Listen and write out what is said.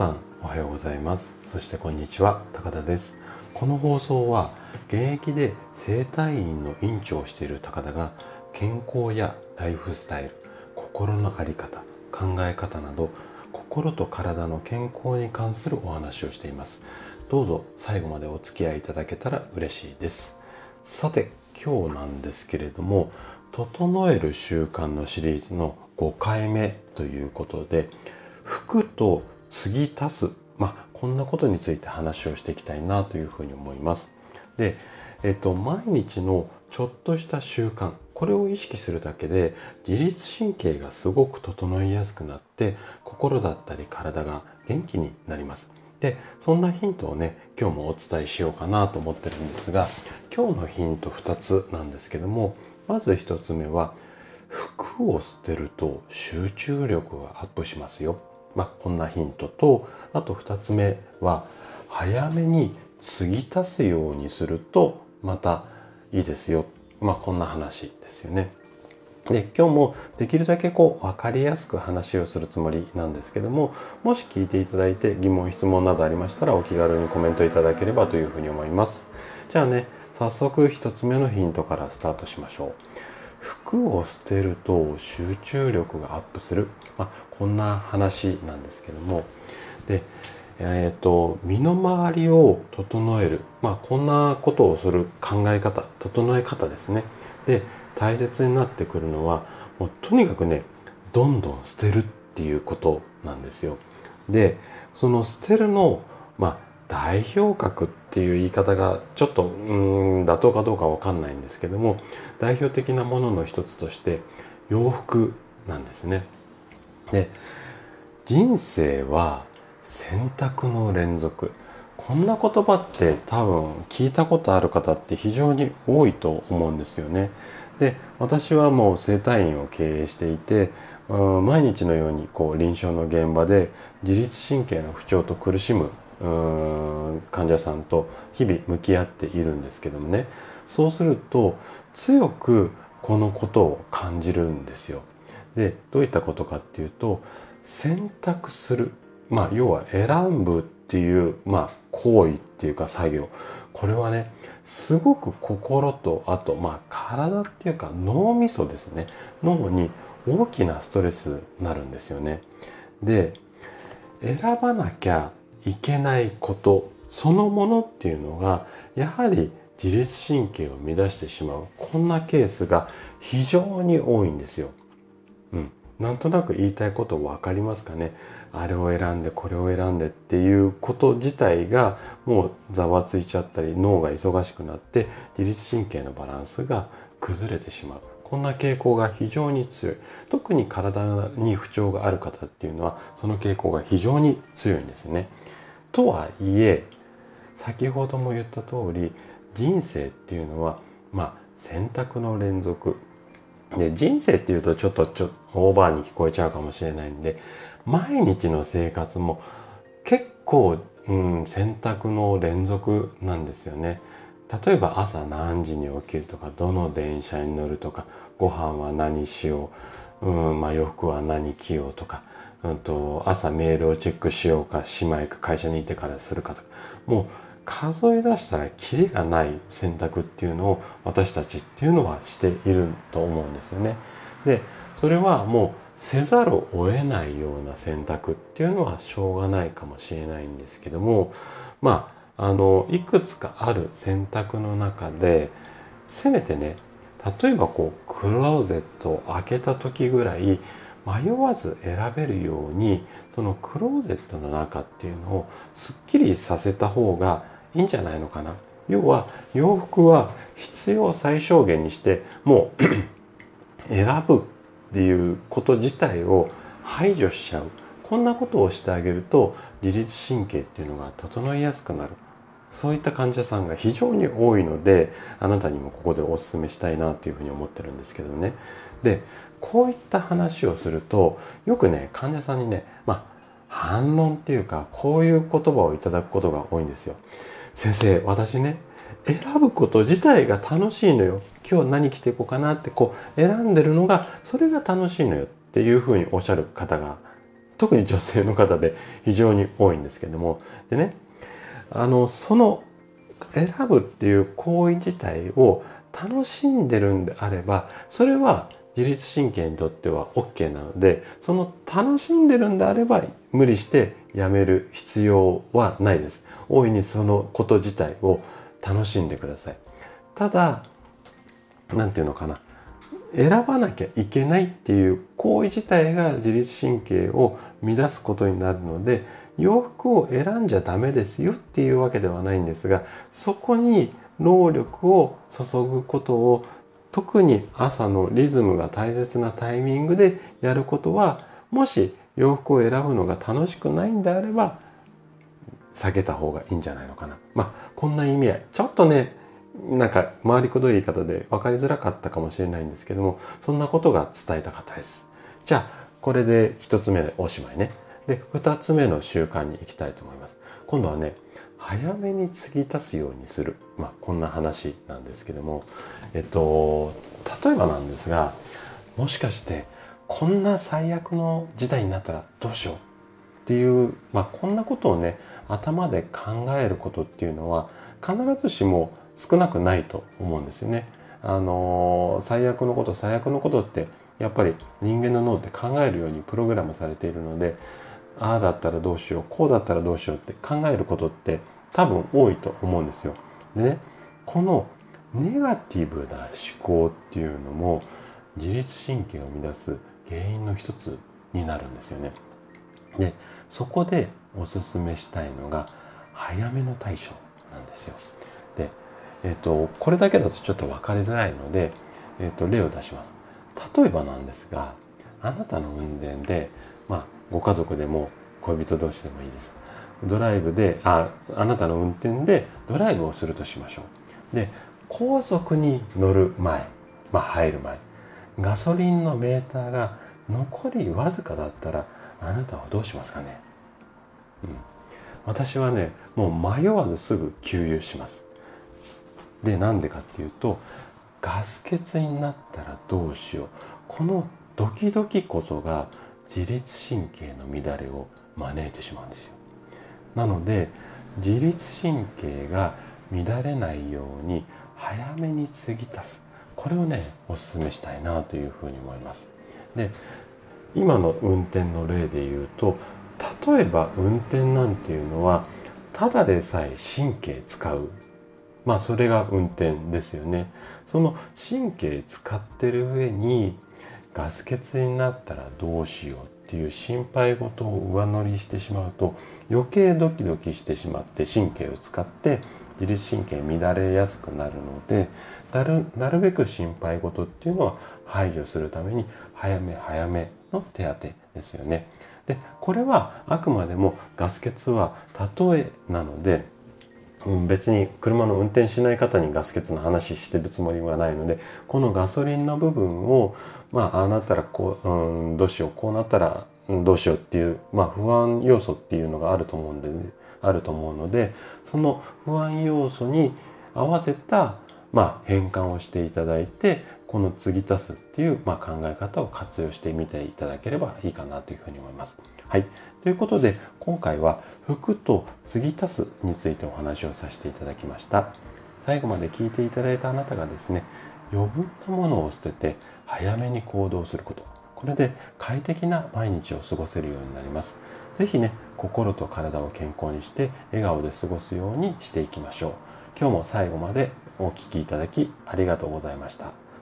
さんおはようございます。そしてこんにちは高田です。この放送は現役で整体院の院長をしている高田が健康やライフスタイル心の在り方考え方など心と体の健康に関するお話をしています。どうぞ最後までお付き合いいただけたら嬉しいです。さて今日なんですけれども整える習慣のシリーズの5回目ということで服と継ぎ足す。まあこんなことについて話をしていきたいなというふうに思います。でえっと毎日のちょっとした習慣これを意識するだけで自律神経がすごく整いやすくなって心だったり体が元気になります。でそんなヒントをね今日もお伝えしようかなと思ってるんですが今日のヒント2つなんですけどもまず1つ目は服を捨てると集中力がアップしますよ。まあ、こんなヒントとあと2つ目は早めに継ぎ足すようにするとまたいいですよ。まあこんな話ですよね。で今日もできるだけこう分かりやすく話をするつもりなんですけどももし聞いていただいて疑問質問などありましたらお気軽にコメントいただければというふうに思いますじゃあね早速1つ目のヒントからスタートしましょう服を捨てると集中力がアップする、まあ、こんな話なんですけども。でえーと、身の回りを整える、まあ、こんなことをする考え方整え方ですね。で大切になってくるのはもうとにかくねどんどん捨てるっていうことなんですよ。でその捨てるのまあ代表格っていう言い方がちょっとうん妥当かどうかわかんないんですけども代表的なものの一つとして洋服なんですね。で人生は選択の連続こんな言葉って多分聞いたことある方って非常に多いと思うんですよね。で私はもう整体院を経営していて毎日のようにこう臨床の現場で自律神経の不調と苦しむ患者さんと日々向き合っているんですけどもねそうすると強くこのことを感じるんですよ。でどういったことかっていうと選択するまあ要は選ぶっていうまあ行為っていうか作業これはねすごく心とあとまあ体っていうか脳みそですね脳に大きなストレスになるんですよね。で選ばなきゃいけないことそのものっていうのがやはり自律神経を乱してしまうこんなケースが非常に多いんですよ。うん、なんとなく言いたいこと分かりますかねあれを選んでこれを選んでっていうこと自体がもうざわついちゃったり脳が忙しくなって自律神経のバランスが崩れてしまうこんな傾向が非常に強い特に体に不調がある方っていうのはその傾向が非常に強いんですね。とはいえ先ほども言った通り人生っていうのはまあ選択の連続で人生っていうとちょっとちょオーバーに聞こえちゃうかもしれないんで毎日の生活も結構、うん、選択の連続なんですよね。例えば朝何時に起きるとかどの電車に乗るとかご飯は何しよう、うんまあ、洋服は何着ようとか、うんと、朝メールをチェックしようかしまいか会社に行ってからするかとかもう数え出したらキリがない選択っていうのを私たちっていうのはしていると思うんですよね。でそれはもうせざるを得ないような選択っていうのはしょうがないかもしれないんですけどもまああのいくつかある選択の中でせめてね例えばこうクローゼットを開けた時ぐらい迷わず選べるようにそのクローゼットの中っていうのをすっきりさせた方がいいんじゃないのかな。要は洋服は必要最小限にしてもう 選ぶっていうこと自体を排除しちゃうこんなことをしてあげると自律神経っていうのが整いやすくなるそういった患者さんが非常に多いのであなたにもここでお勧めしたいなというふうに思ってるんですけどね。でこういった話をするとよくね患者さんにねまあ反論っていうかこういう言葉をいただくことが多いんですよ。先生私ね選ぶこと自体が楽しいのよ。今日何着ていこうかなってこう選んでるのがそれが楽しいのよっていうふうにおっしゃる方が特に女性の方で非常に多いんですけども。でねあのその選ぶっていう行為自体を楽しんでるんであればそれは自律神経にとっては OK なのでその楽しんでるんであれば無理してやめる必要はないです。大いにそのこと自体を楽しんでください。ただ何て言うのかな。選ばなきゃいけないっていう行為自体が自律神経を乱すことになるので洋服を選んじゃダメですよっていうわけではないんですがそこに労力を注ぐことを特に朝のリズムが大切なタイミングでやることはもし洋服を選ぶのが楽しくないんであれば避けた方がいいんじゃないのかな。まあこんな意味合いちょっとねなんか回りくどい言い方で分かりづらかったかもしれないんですけどもそんなことが伝えたかったです。じゃあこれで1つ目でおしまいね。で2つ目の習慣に行きたいと思います。今度はね早めに継ぎ足すようにする、まあ、こんな話なんですけども、えっと、例えばなんですがもしかしてこんな最悪の事態になったらどうしようっていう、まあ、こんなことをね頭で考えることっていうのは必ずしも少なくないと思うんですよね。あの最悪のこと最悪のことってやっぱり人間の脳って考えるようにプログラムされているのでああだったらどうしようこうだったらどうしようって考えることって多分多いと思うんですよ。でねこのネガティブな思考っていうのも自律神経を乱す原因の一つになるんですよね。でそこでおすすめしたいのが早めの対処なんですよ。で、えーと、これだけだとちょっと分かりづらいので、えーと、例を出します。例えばなんですがあなたの運転で、まあ、ご家族でも恋人同士でもいいです。ドライブでああなたの運転でドライブをするとしましょう。で高速に乗る前、まあ、入る前ガソリンのメーターが残りわずかだったらあなたはどうしますかね、うん、私はねもう迷わずすぐ給油しますでなんでかっていうとガス欠になったらどうしよう。このドキドキこそが自律神経の乱れを招いてしまうんですよ。なので自律神経が乱れないように早めに継ぎ足す。これをねおすすめしたいなというふうに思います。で今の運転の例で言うと例えば運転なんていうのはただでさえ神経使う。まあそれが運転ですよねその神経使ってる上にガス欠になったらどうしようっていう心配事を上乗りしてしまうと余計ドキドキしてしまって神経を使って自律神経乱れやすくなるのでなるなるべく心配事っていうのは排除するために早め早めの手当ですよね。でこれはあくまでもガス欠は例えなので、うん、別に車の運転しない方にガス欠の話してるつもりはないのでこのガソリンの部分をまあああなったらこう、うん、どうしようこうなったらどうしようっていう、まあ、不安要素っていうのがあると思うんで、ね、あると思うのでその不安要素に合わせた、まあ、変換をしていただいてこの継ぎ足すっていう、まあ、考え方を活用してみていただければいいかなというふうに思います。はい。ということで今回は服と継ぎ足すについてお話をさせていただきました。最後まで聞いていただいたあなたがですね余分なものを捨てて早めに行動することこれで快適な毎日を過ごせるようになります。是非ね心と体を健康にして笑顔で過ごすようにしていきましょう今日も最後までお聴きいただきありがとうございました